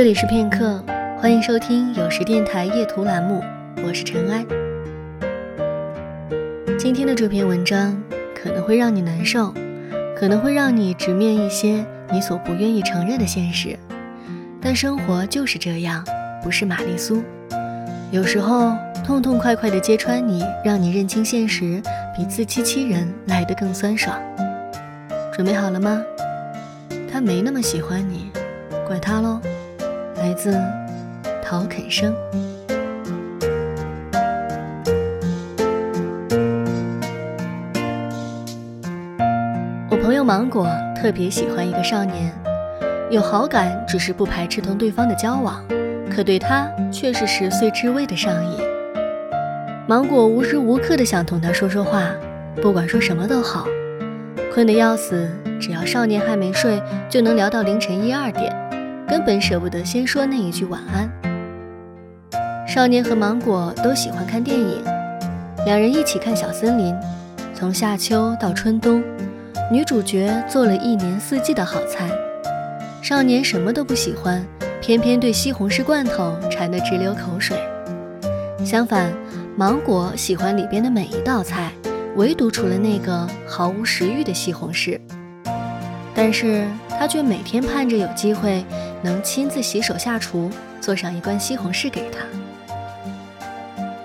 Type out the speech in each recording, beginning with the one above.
这里是片刻，欢迎收听有时电台夜读栏目，我是陈安。今天的这篇文章可能会让你难受，可能会让你直面一些你所不愿意承认的现实，但生活就是这样，不是玛丽苏。有时候痛痛快快地揭穿你，让你认清现实，比自欺欺人来得更酸爽。准备好了吗？他没那么喜欢你，怪他喽。来自陶肯生。我朋友芒果特别喜欢一个少年，有好感，只是不排斥同对方的交往，可对他却是十岁之位的上瘾。芒果无时无刻的想同他说说话，不管说什么都好，困得要死，只要少年还没睡，就能聊到凌晨一二点。根本舍不得先说那一句晚安。少年和芒果都喜欢看电影，两人一起看《小森林》，从夏秋到春冬，女主角做了一年四季的好菜。少年什么都不喜欢，偏偏对西红柿罐头馋得直流口水。相反，芒果喜欢里边的每一道菜，唯独除了那个毫无食欲的西红柿。但是他却每天盼着有机会。能亲自洗手下厨，做上一罐西红柿给他。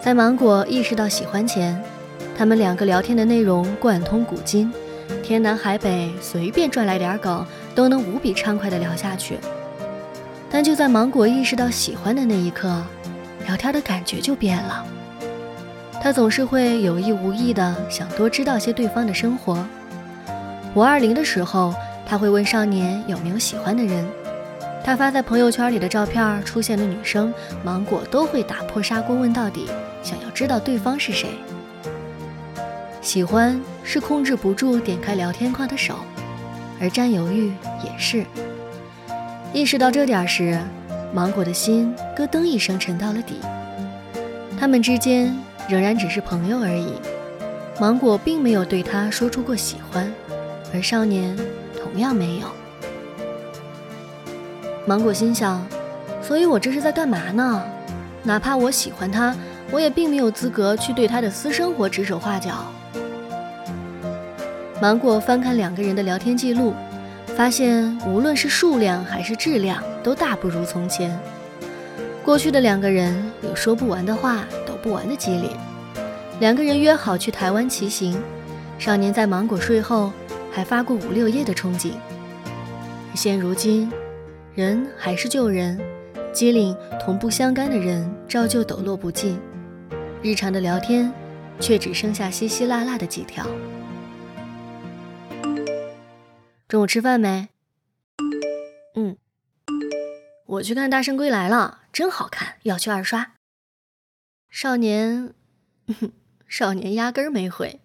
在芒果意识到喜欢前，他们两个聊天的内容贯通古今，天南海北，随便转来点梗都能无比畅快地聊下去。但就在芒果意识到喜欢的那一刻，聊天的感觉就变了。他总是会有意无意地想多知道些对方的生活。五二零的时候，他会问少年有没有喜欢的人。他发在朋友圈里的照片出现的女生，芒果都会打破砂锅问到底，想要知道对方是谁。喜欢是控制不住点开聊天框的手，而占有欲也是。意识到这点时，芒果的心咯噔一声沉到了底。他们之间仍然只是朋友而已。芒果并没有对他说出过喜欢，而少年同样没有。芒果心想，所以我这是在干嘛呢？哪怕我喜欢他，我也并没有资格去对他的私生活指手画脚。芒果翻看两个人的聊天记录，发现无论是数量还是质量，都大不如从前。过去的两个人有说不完的话，抖不完的机灵。两个人约好去台湾骑行，少年在芒果睡后还发过五六页的憧憬。现如今。人还是旧人，机灵同不相干的人照旧抖落不尽，日常的聊天却只剩下稀稀拉拉的几条。中午吃饭没？嗯。我去看《大圣归来》了，真好看，要去二刷。少年，少年压根儿没回。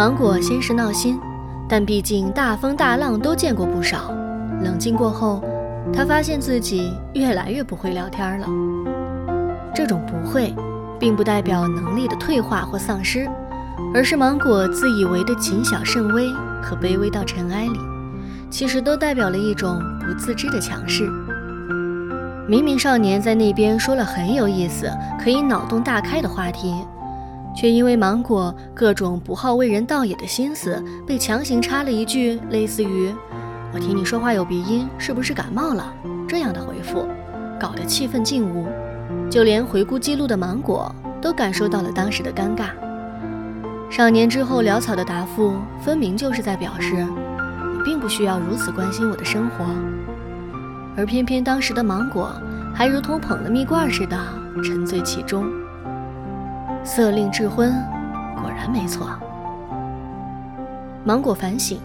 芒果先是闹心。但毕竟大风大浪都见过不少，冷静过后，他发现自己越来越不会聊天了。这种不会，并不代表能力的退化或丧失，而是芒果自以为的谨小慎微和卑微到尘埃里，其实都代表了一种不自知的强势。明明少年在那边说了很有意思、可以脑洞大开的话题。却因为芒果各种不好为人道也的心思，被强行插了一句类似于“我听你说话有鼻音，是不是感冒了？”这样的回复，搞得气氛尽无。就连回顾记录的芒果都感受到了当时的尴尬。少年之后潦草的答复，分明就是在表示你并不需要如此关心我的生活。而偏偏当时的芒果还如同捧了蜜罐似的沉醉其中。色令智昏，果然没错。芒果反省，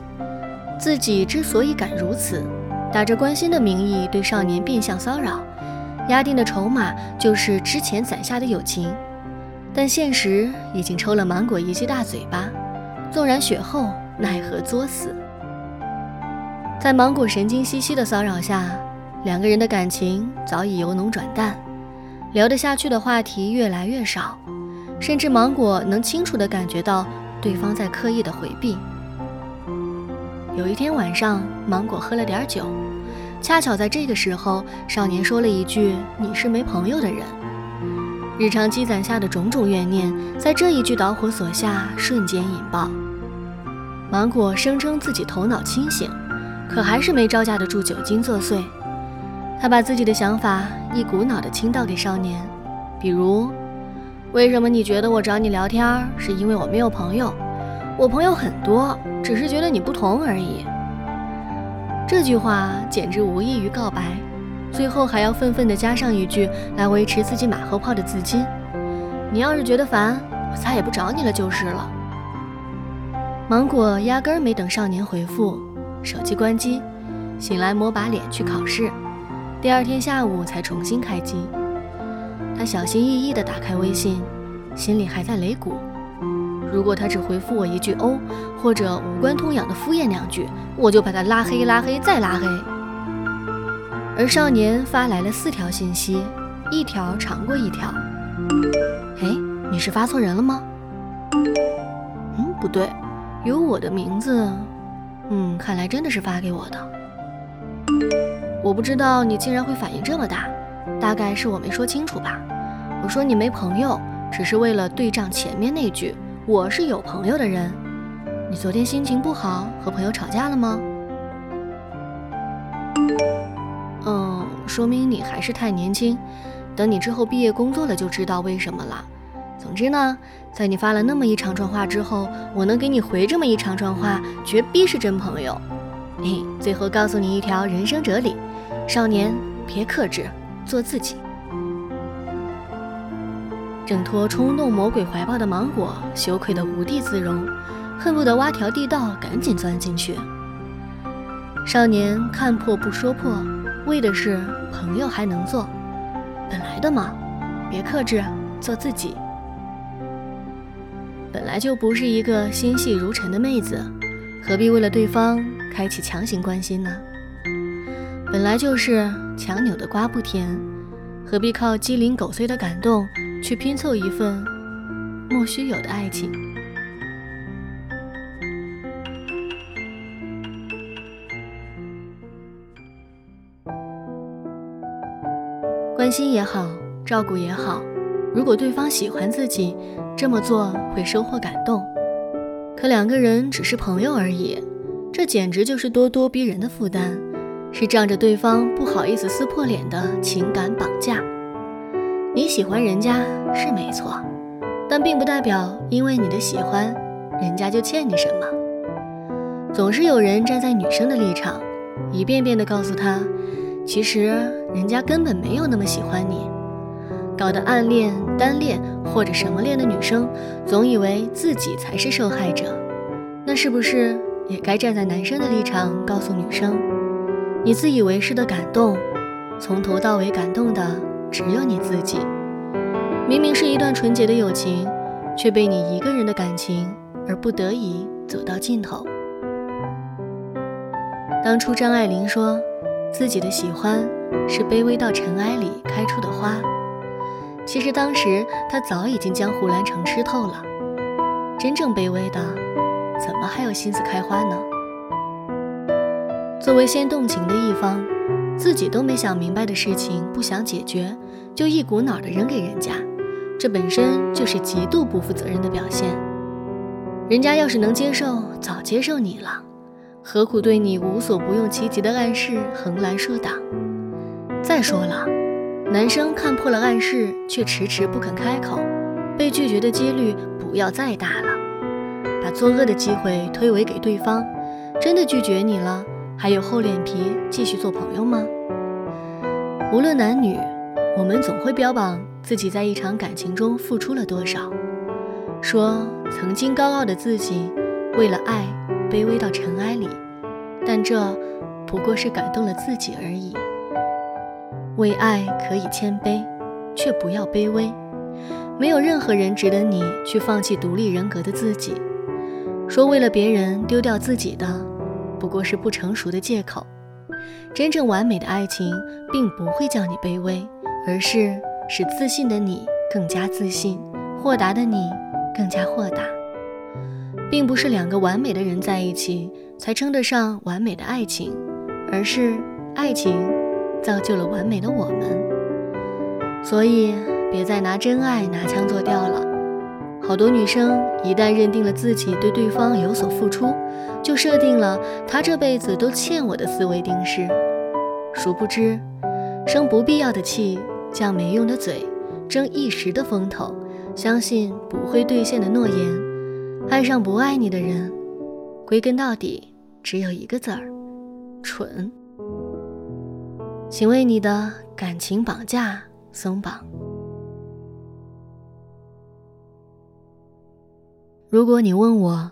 自己之所以敢如此，打着关心的名义对少年变相骚扰，压定的筹码就是之前攒下的友情。但现实已经抽了芒果一记大嘴巴，纵然雪后，奈何作死。在芒果神经兮兮的骚扰下，两个人的感情早已由浓转淡，聊得下去的话题越来越少。甚至芒果能清楚地感觉到对方在刻意的回避。有一天晚上，芒果喝了点酒，恰巧在这个时候，少年说了一句：“你是没朋友的人。”日常积攒下的种种怨念，在这一句导火索下瞬间引爆。芒果声称自己头脑清醒，可还是没招架得住酒精作祟。他把自己的想法一股脑地倾倒给少年，比如：“为什么你觉得我找你聊天是因为我没有朋友？我朋友很多，只是觉得你不同而已。”这句话简直无异于告白，最后还要愤愤地加上一句来维持自己马后炮的自矜：“你要是觉得烦，我再也不找你了就是了。”芒果压根儿没等少年回复，手机关机，醒来抹把脸去考试。第二天下午才重新开机，他小心翼翼地打开微信，心里还在擂鼓。如果他只回复我一句“哦”或者无关痛痒的敷衍两句，我就把他拉黑、拉黑再拉黑。而少年发来了四条信息，一条长过一条。哎，你是发错人了吗？嗯，不对，有我的名字。嗯，看来真的是发给我的。我不知道你竟然会反应这么大，大概是我没说清楚吧。我说你没朋友，只是为了对仗前面那句“我是有朋友的人”。你昨天心情不好，和朋友吵架了吗？嗯，说明你还是太年轻。等你之后毕业工作了就知道为什么了。总之呢，在你发了那么一长串话之后，我能给你回这么一长串话，绝逼是真朋友。嘿，最后告诉你一条人生哲理。少年，别克制，做自己。挣脱冲动魔鬼怀抱的芒果，羞愧的无地自容，恨不得挖条地道，赶紧钻进去。少年看破不说破，为的是朋友还能做，本来的嘛。别克制，做自己。本来就不是一个心细如尘的妹子，何必为了对方开启强行关心呢？本来就是强扭的瓜不甜，何必靠鸡零狗碎的感动去拼凑一份莫须有的爱情？关心也好，照顾也好，如果对方喜欢自己，这么做会收获感动。可两个人只是朋友而已，这简直就是咄咄逼人的负担。是仗着对方不好意思撕破脸的情感绑架。你喜欢人家是没错，但并不代表因为你的喜欢，人家就欠你什么。总是有人站在女生的立场，一遍遍地告诉她，其实人家根本没有那么喜欢你。搞得暗恋、单恋或者什么恋的女生，总以为自己才是受害者。那是不是也该站在男生的立场，告诉女生？你自以为是的感动，从头到尾感动的只有你自己。明明是一段纯洁的友情，却被你一个人的感情而不得已走到尽头。当初张爱玲说自己的喜欢是卑微到尘埃里开出的花，其实当时她早已经将胡兰成吃透了。真正卑微的，怎么还有心思开花呢？作为先动情的一方，自己都没想明白的事情不想解决，就一股脑的扔给人家，这本身就是极度不负责任的表现。人家要是能接受，早接受你了，何苦对你无所不用其极的暗示横拦竖挡？再说了，男生看破了暗示却迟迟不肯开口，被拒绝的几率不要再大了，把作恶的机会推诿给对方，真的拒绝你了。还有厚脸皮继续做朋友吗？无论男女，我们总会标榜自己在一场感情中付出了多少，说曾经高傲的自己为了爱卑微到尘埃里，但这不过是感动了自己而已。为爱可以谦卑，却不要卑微。没有任何人值得你去放弃独立人格的自己，说为了别人丢掉自己的。不过是不成熟的借口。真正完美的爱情，并不会叫你卑微，而是使自信的你更加自信，豁达的你更加豁达。并不是两个完美的人在一起才称得上完美的爱情，而是爱情造就了完美的我们。所以，别再拿真爱拿枪做调了。好多女生一旦认定了自己对对方有所付出，就设定了他这辈子都欠我的思维定式。殊不知，生不必要的气，犟没用的嘴，争一时的风头，相信不会兑现的诺言。爱上不爱你的人，归根到底只有一个字儿：蠢。请为你的感情绑架松绑。如果你问我，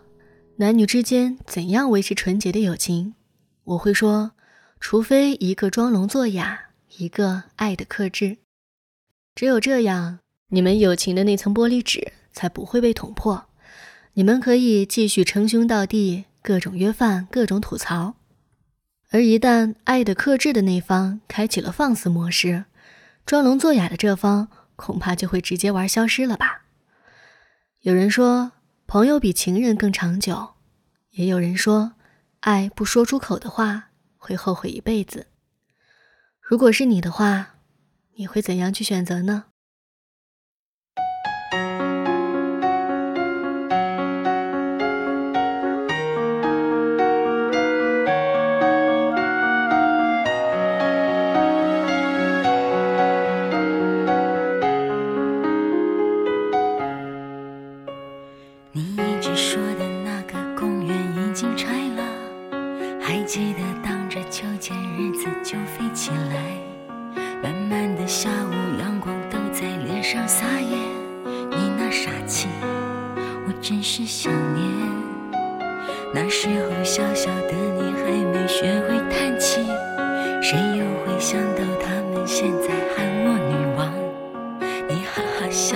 男女之间怎样维持纯洁的友情，我会说，除非一个装聋作哑，一个爱的克制，只有这样，你们友情的那层玻璃纸才不会被捅破。你们可以继续称兄道弟，各种约饭，各种吐槽。而一旦爱的克制的那方开启了放肆模式，装聋作哑的这方恐怕就会直接玩消失了吧？有人说，朋友比情人更长久；也有人说，爱不说出口的话会后悔一辈子。如果是你的话，你会怎样去选择呢？还没学会叹气，谁又会想到他们现在喊我女王？你哈哈笑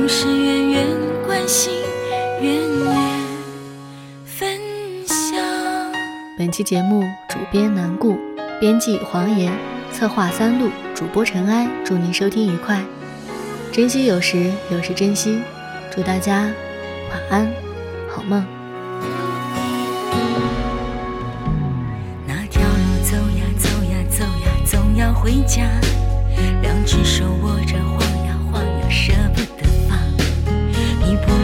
总是远远关心，远远分享。本期节目主编南顾，编辑黄岩，策划三路，主播尘埃。祝您收听愉快，珍惜有时，有时珍惜。祝大家晚安，好梦。那条路走呀走呀走呀，总要回家。两只手握着，晃呀晃呀，舍不得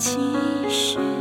其实。